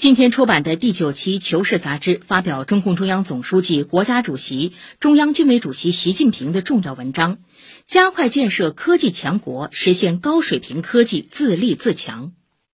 今天出版的第九期求是杂志发表中共中央总书记国家主席中央军委主席习近平的重要文章加快建设科技强国实现高水平科技自立自强。